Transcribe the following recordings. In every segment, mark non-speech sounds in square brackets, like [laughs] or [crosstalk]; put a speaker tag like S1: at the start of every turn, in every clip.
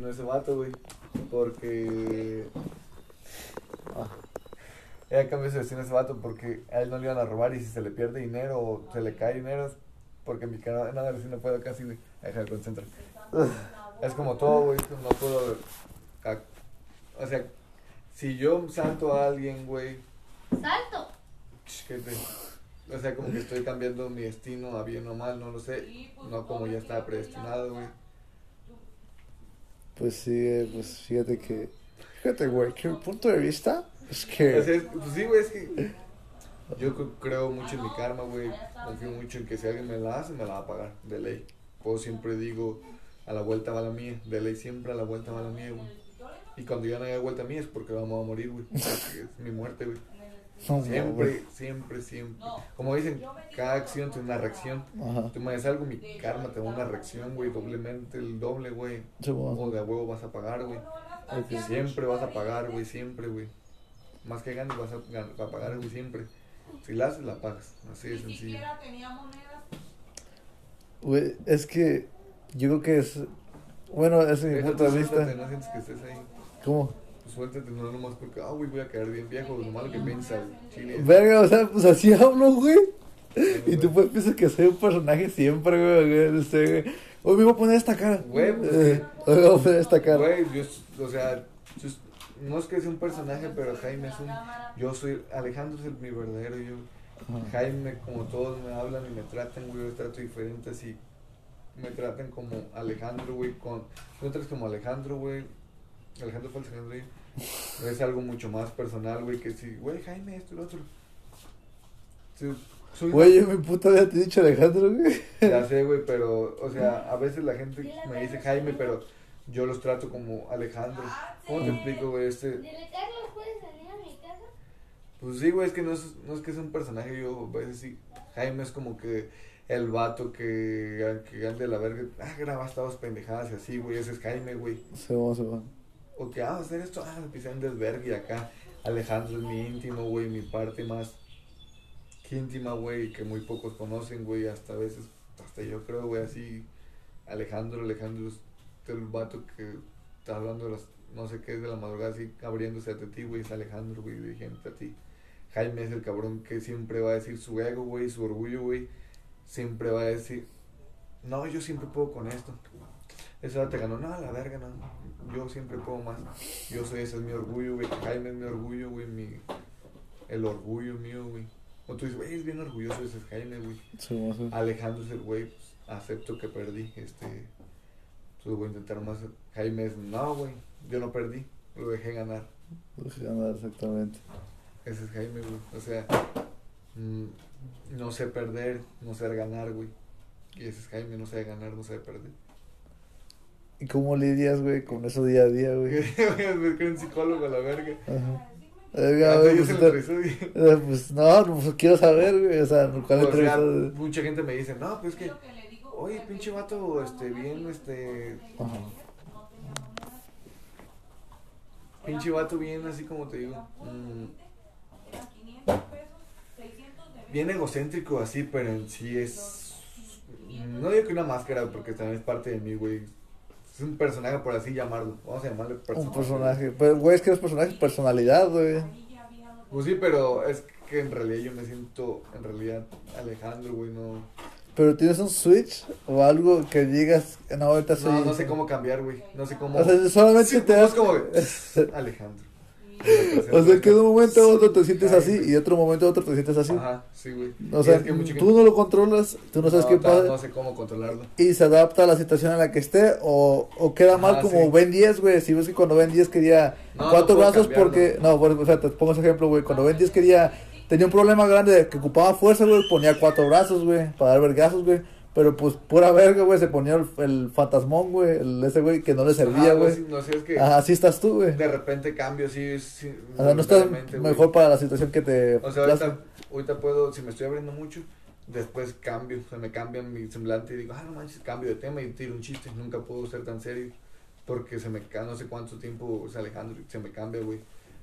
S1: no ese vato, güey. Porque. Ah. Ella cambió su destino a ese vato porque a él no le iban a robar y si se le pierde dinero o se le cae dinero es porque mi cara nada si no puedo casi, güey. Deja de concentrar. Es como todo, güey. No puedo. O sea, si yo salto a alguien, güey.
S2: ¡Salto!
S1: ch, ¿qué te- O sea, como que estoy cambiando mi destino a bien o mal, no lo sé. No como ya estaba predestinado, güey.
S3: Pues sí, pues fíjate que. Fíjate, güey, que mi punto de vista es que.
S1: pues sí, güey, es que yo cre- creo mucho en mi karma, güey. Confío mucho en que si alguien me la hace, me la va a pagar, de ley. Pues siempre digo, a la vuelta va la mía, de ley siempre a la vuelta va la mía, güey. Y cuando ya no haya vuelta mía es porque vamos a morir, güey. Es mi muerte, güey.
S3: No.
S1: Siempre, siempre, siempre. Como dicen, cada acción tiene una reacción.
S3: Ajá.
S1: Tú me haces algo, mi karma te da una reacción, güey, doblemente el doble, güey.
S3: Sí, bueno.
S1: O de a huevo vas a pagar, güey. Siempre vas a pagar, güey, siempre, güey. Más que ganes vas a, a pagar, güey, siempre. Si la haces, la pagas. Así de sencillo.
S3: Güey, es que yo creo que es. Bueno, ese es mi punto de vista.
S1: no sientes que estés ahí.
S3: ¿Cómo?
S1: Pues suéltate, no nomás porque, ah, güey, voy a caer bien viejo. Lo malo que piensa el chile.
S3: Verga, o sea, pues así hablo, güey. Y tú pues piensas que soy un personaje siempre, güey. güey, No sé, güey. Hoy me voy a poner esta cara.
S1: Güey, pues,
S3: Eh, Hoy me voy a poner esta cara.
S1: Güey, yo, o sea, yo- no es que sea un personaje, pero Jaime es un. Yo soy. Alejandro es el- mi verdadero yo. Jaime, como todos me hablan y me tratan, güey, yo trato diferente así. Me tratan como Alejandro, güey, con... Me tratas como Alejandro, güey. Alejandro fue Alejandro, güey. Es algo mucho más personal, güey, que si, güey, Jaime, esto y lo otro. Sí, soy-
S3: Güey, yo mi puta vida te he dicho Alejandro, güey.
S1: Ya sé, güey, pero, o sea, [laughs] a veces la gente me dice Jaime, pero yo los trato como Alejandro. ¿Cómo te explico, güey? Este,
S2: Dile, Carlos, ¿puedes venir a mi casa?
S1: Pues sí, güey, es que no es, no es que es un personaje, yo a veces sí. Jaime es como que el vato que, que ande la verga, ah, graba todas pendejadas y así, güey, ese es Jaime, güey.
S3: Se va, se va.
S1: O que, ah, hacer esto, ah, empieza en desvergue acá. Alejandro es mi íntimo, güey, mi parte más íntima, güey, que muy pocos conocen, güey, hasta a veces, hasta yo creo, güey, así. Alejandro, Alejandro es el vato que está hablando de las, no sé qué, de la madrugada, así, abriéndose a ti, güey, es Alejandro, güey, dirigiéndote a ti. Jaime es el cabrón que siempre va a decir su ego, güey, su orgullo, güey. Siempre va a decir, no, yo siempre puedo con esto. Hora te ganó, no, la verga, no. Yo siempre puedo más. Yo soy, ese es mi orgullo, güey. Jaime es mi orgullo, güey. Mi, el orgullo mío, güey. O tú dices, güey, es bien orgulloso, ese es Jaime, güey.
S3: Va.
S1: Alejandro es el güey, pues, acepto que perdí. Este, pues voy a intentar más. Jaime es, no, güey, yo no perdí, lo dejé ganar.
S3: Pues ganar, exactamente.
S1: Ese es Jaime, güey. O sea, mm, no sé perder, no sé ganar, güey. Y ese es Jaime, no sabe ganar, no sabe perder.
S3: ¿Y cómo lidias, güey, con eso día a día, güey? [laughs]
S1: Un psicólogo a la verga.
S3: Ajá.
S1: Yo
S3: pues, eh, pues no, pues quiero saber, güey. O sea, ¿cuál entrevista?
S1: mucha gente me dice, no, pues que, oye, pinche vato, este, bien, este,
S3: Ajá.
S1: pinche vato bien, así como te digo, mm,
S4: eran 500 pesos, 600 de
S1: bien egocéntrico así, pero en sí es, no digo que una máscara, porque también es parte de mí, güey. Es un personaje, por así llamarlo. Vamos a llamarle personaje.
S3: Un personaje. Pero, güey, es que los personajes, personalidad, güey.
S1: Pues sí, pero es que en realidad yo me siento, en realidad, Alejandro, güey, no...
S3: Pero tienes un switch o algo que digas, no, ahorita soy.
S1: No, no sé cómo cambiar, güey. No sé cómo...
S3: O sea, solamente
S1: Sí,
S3: te das.
S1: como... [laughs] Alejandro.
S3: O sea, que de un momento a otro te sientes así y de otro momento a otro te sientes así.
S1: Ajá, sí, güey.
S3: O sea, tú no lo controlas, tú no sabes qué pasa.
S1: No sé cómo controlarlo.
S3: Y se adapta a la situación en la que esté o, o queda mal como. Ben 10, güey. Si ves que cuando Ben 10 quería cuatro brazos porque... No, o sea, te pongo ese ejemplo, güey. Cuando Ben 10 quería... Tenía un problema grande de que ocupaba fuerza, güey. Ponía cuatro brazos, güey. Para dar vergazos, güey. Pero pues pura verga, güey. Se ponía el, el fantasmón, güey. El, ese güey que no le servía,
S1: Ajá,
S3: güey.
S1: No, no sé, es que
S3: Ajá, así estás tú, güey.
S1: de repente cambio así. sí,
S3: O sea, no estás
S1: voluntariamente, güey.
S3: mejor para la situación que te...
S1: O sea, ahorita, ahorita puedo, si me estoy abriendo mucho, después cambio, o sea, me cambian mi semblante y digo, ah, no manches, cambio de tema y tiro un chiste. Nunca puedo ser tan serio porque se me no sé cuánto tiempo es Alejandro se me cambia, güey.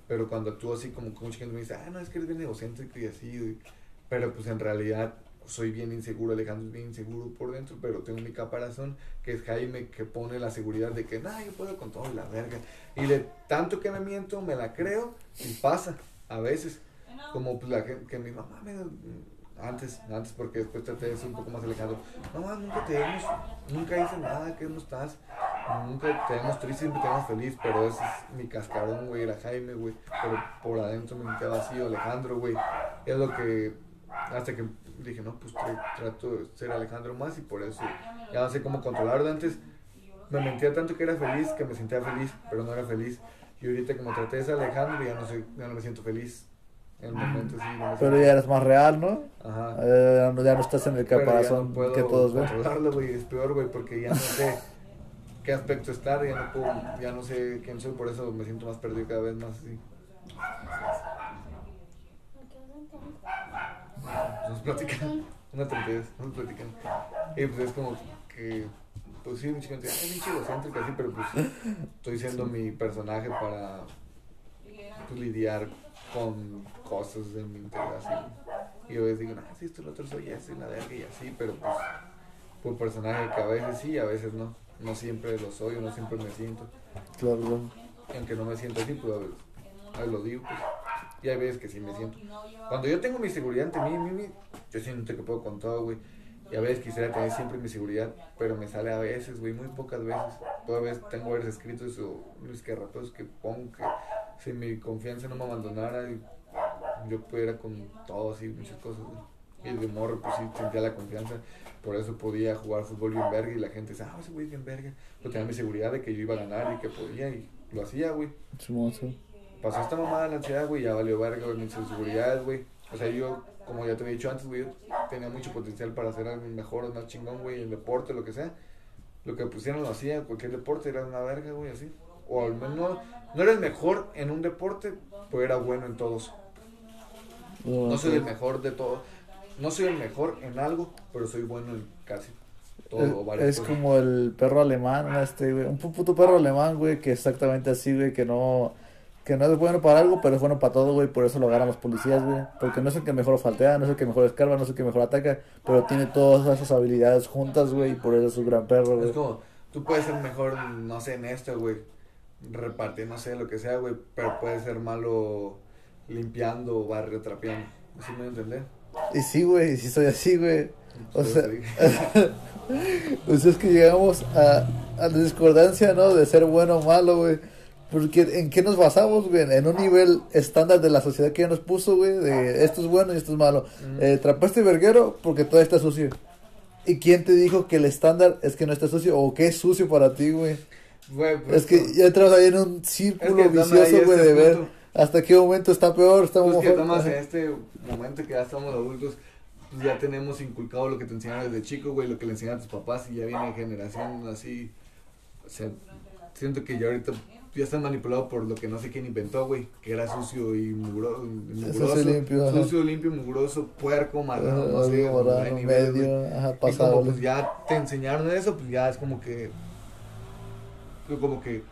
S1: Pero cuando actúo así, como mucha gente me dice, ah, no, es que eres bien egocéntrico y así, güey. Pero pues en realidad soy bien inseguro, Alejandro es bien inseguro por dentro, pero tengo mi caparazón, que es Jaime, que pone la seguridad de que, nah, yo puedo con todo la verga. Y de tanto que me miento, me la creo y pasa, a veces. Como pues, la gente, que mi mamá me... Antes, antes, porque después traté de ser un poco más alejado. Mamá, nunca te vemos, nunca hice nada, ¿qué no estás? Nunca te vemos triste, siempre te vemos feliz, pero ese es mi cascarón, güey, era Jaime, güey. Pero por adentro me queda vacío, Alejandro, güey. Es lo que, hasta que dije, no, pues tra- trato de ser Alejandro más y por eso ya no sé cómo controlarlo. Antes me mentía tanto que era feliz, que me sentía feliz, pero no era feliz. Y ahorita como traté de ser Alejandro, ya no, sé, ya no me siento feliz. En el momento sí, no
S3: Pero ya eres más real, ¿no?
S1: Ajá.
S3: Eh, ya, no, ya no estás en el caparazón
S1: no
S3: que todos ven.
S1: güey, es peor, güey, porque ya no sé [laughs] qué aspecto estar, ya no puedo, ya no sé quién soy, por eso me siento más perdido cada vez más así. Nos platican, una tontería, nos platican. Y pues es como que, pues sí, mucha gente, es bien así, pero pues estoy siendo mi personaje para pues, lidiar con cosas de mi interior así. Y yo a veces digo, no, sí, esto, lo otro soy ese, la verga y así, pero pues, por personaje que a veces sí, a veces no. No siempre lo soy, no siempre me siento.
S3: Claro, claro.
S1: Y aunque no me siento así, pues a veces, a veces lo digo, pues. Y hay veces que sí me siento. Cuando yo tengo mi seguridad ante mí, mí, mí, yo siento que puedo con todo, güey. Y a veces quisiera tener siempre mi seguridad, pero me sale a veces, güey, muy pocas veces. Todavía tengo varios escritos o los que rapeos que pongo que si mi confianza no me abandonara, y yo pudiera con todo, así, muchas cosas, güey. Y de morro, pues sí, sentía la confianza. Por eso podía jugar fútbol bien verga y la gente decía, ah, ese güey es bien verga. Yo tenía mi seguridad de que yo iba a ganar y que podía y lo hacía, güey
S3: Simón, sí.
S1: Pasó esta mamada de la ansiedad, güey, ya valió verga, güey, mis inseguridades, güey. O sea, yo, como ya te había dicho antes, güey, tenía mucho potencial para hacer algo mejor, más chingón, güey, en deporte, lo que sea. Lo que pusieran lo hacía, cualquier deporte era una verga, güey, así. O al menos no, no era el mejor en un deporte, pero era bueno en todos. No soy el mejor de todo. No soy el mejor en algo, pero soy bueno en casi todo.
S3: Es, es como el perro alemán, este, güey. Un pu- puto perro alemán, güey, que exactamente así, güey, que no, que no es bueno para algo, pero es bueno para todo, güey. Por eso lo agarran los policías, güey. Porque no es el que mejor faltea, no es el que mejor escarba, no es el que mejor ataca, pero tiene todas esas habilidades juntas, güey, y por eso es un gran perro, güey.
S1: Es como, tú puedes ser mejor, no sé, en esto, güey. Repartir, no sé, lo que sea, güey. Pero puedes ser malo limpiando o barrio trapeando. ¿Sí me entender?
S3: Y sí, güey, y sí soy así, güey. O
S1: Por
S3: sea,
S1: dije. [laughs]
S3: Pues es que llegamos a, a la discordancia, ¿no? De ser bueno o malo, güey. Porque ¿en qué nos basamos, güey? En un nivel estándar de la sociedad que ya nos puso, güey. De esto es bueno y esto es malo.
S1: Ujú.
S3: Eh, trapaste verguero porque todo está sucio. ¿Y quién te dijo que el estándar es que no está sucio o que es sucio para ti, güey?
S1: Güey, pues,
S3: Es que ya entramos ahí en un círculo
S1: Es que estamos
S3: vicioso, güey,
S1: este
S3: de ver hasta qué momento está peor, está
S1: pues que estamos en este momento que ya estamos adultos, pues ya tenemos inculcado lo que te enseñaron desde chico, güey, lo que le enseñan a tus papás y ya viene generación así. O sea, siento que ya ahorita ya están manipulados por lo que no sé quién inventó, güey, que era sucio y mugro- mugroso.
S3: Sucio, limpio.
S1: Sucio, limpio, mugroso, puerco, marrano, no sé,
S3: Algo
S1: no
S3: morado,
S1: hay nivel,
S3: medio, ajá,
S1: Y como pues ya te enseñaron eso, pues ya es como que pues, como que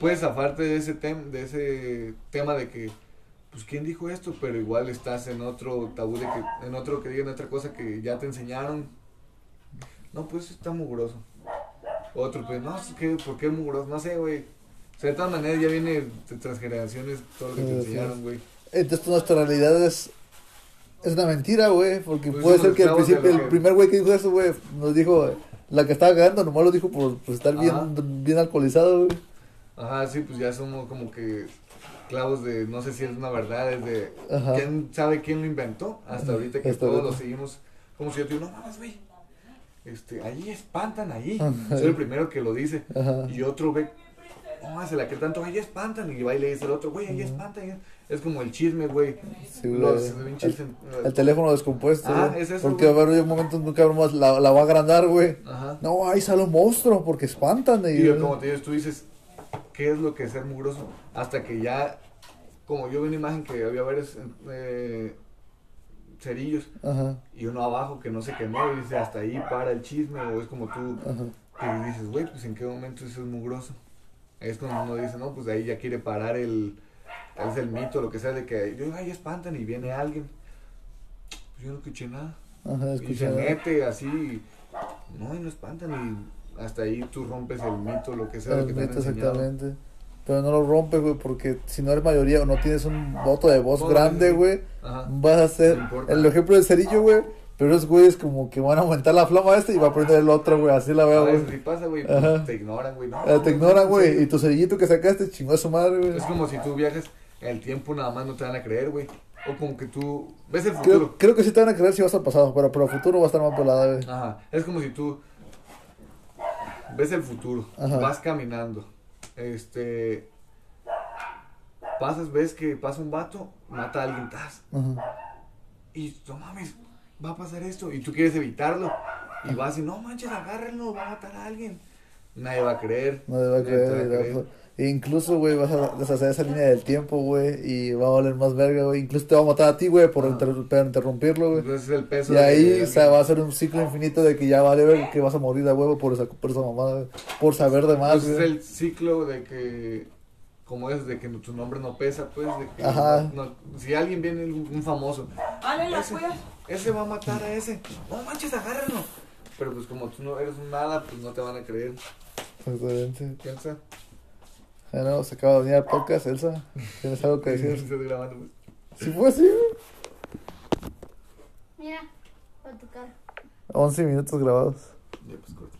S1: puedes zafarte de ese tema de ese tema de que pues quién dijo esto, pero igual estás en otro tabú de que en otro que digan otra cosa que ya te enseñaron. No, pues está mugroso. Otro pues no, que ¿por qué mugroso? No sé, güey. Sea, de todas maneras ya viene de transgeneraciones todo lo que te enseñaron, güey.
S3: Entonces nuestra realidad es, es una mentira, güey, porque
S1: Pues
S3: puede ser que al principio el primer güey que dijo eso, güey, nos dijo, la que estaba cagando, nomás lo dijo por, por estar bien,
S1: Ajá.
S3: bien alcoholizado, güey.
S1: Ajá, sí, pues ya somos como que clavos de, no sé si es una verdad, es de,
S3: Ajá.
S1: ¿quién sabe quién lo inventó? Hasta ahorita que todos lo seguimos, como si yo te digo, no mames, güey, este, ahí espantan, ahí. Soy el primero que lo dice.
S3: Ajá.
S1: Y otro ve, no, se la que tanto, ahí espantan, y va y le dice al otro, güey, ahí espantan. Es como el chisme, güey.
S3: Sí.
S1: Los
S3: el, el teléfono descompuesto,
S1: Ah,
S3: güey,
S1: es eso,
S3: porque
S1: güey.
S3: a haber un momento en que más la, la va a agrandar, güey.
S1: Ajá.
S3: No, ahí sale un monstruo porque espantan. Y,
S1: Y yo, como te digo, tú dices, ¿qué es lo que es ser mugroso? Hasta que ya, como yo vi una imagen que había varios eh, cerillos
S3: Ajá,
S1: y uno abajo que no se quemó y dice, hasta ahí para el chisme, o es como tú
S3: ajá.
S1: que dices, güey, pues en qué momento eso es mugroso. Es cuando uno dice, no, pues de ahí ya quiere parar el, es el mito, lo que sea, de que yo, ay, espantan y viene alguien. Pues yo no escuché nada.
S3: Ajá,
S1: Y se mete así. No, y no espantan. Y hasta ahí tú rompes el mito, lo que sea
S3: El
S1: que te
S3: mito,
S1: enseñado.
S3: exactamente. Pero no lo rompes, güey, porque si no eres mayoría o no tienes un voto de voz grande, güey, vas a ser el ejemplo del cerillo, güey. Pero esos güeyes como que van a aumentar la flama este y va a prender el otro, güey. Así la
S1: A
S3: veo, güey.
S1: sí pasa, güey. Te ignoran, güey. No,
S3: Eh, te ignoran, güey. Y tu cerillito que sacaste chingó a su madre, güey.
S1: Es como si tú viajes en el tiempo, nada más no te van a creer, güey. O como que tú ves el futuro.
S3: creo que sí te van a creer si vas al pasado, pero por el futuro va a estar más pelada, güey.
S1: Ajá. Es como si tú ves el futuro,
S3: Ajá.
S1: vas caminando. Este. Pasas, ves que pasa un vato, mata a alguien, tas.
S3: Ajá.
S1: Y no mames, va a pasar esto. Y tú quieres evitarlo. Y vas y no manches, agárrenlo, va a matar a alguien. Nadie va a creer.
S3: Te va a
S1: nadie
S3: creer, güey, no, E incluso, güey, vas a deshacer esa línea del tiempo, güey, y va a valer más verga, güey. Incluso te va a matar a ti, güey, por,
S1: Ah.
S3: por interrumpirlo, güey.
S1: Entonces el peso.
S3: Y ahí,
S1: de
S3: o sea, va a ser un ciclo infinito de que ya vale ver que vas a morir a huevo por esa, por esa mamada, güey. Por saber de más,
S1: Pues es el ciclo de que, como es, de que tu nombre no pesa, pues, de que
S3: Ajá.
S1: no- si alguien viene, un famoso,
S4: Ale, la
S1: ese,
S4: cuidas.
S1: ese va a matar a ese, no manches, agárrenlo. Pero pues como tú no eres nada, pues no te van a creer.
S3: Exactamente.
S1: Piensa.
S3: Bueno, se acaba de venir el podcast, Elsa. ¿Tienes algo que decir?
S1: Estás grabando, pues.
S3: Sí fue así, güey.
S2: Mira, para tu cara.
S3: 11 minutos grabados.
S1: Ya, pues corta.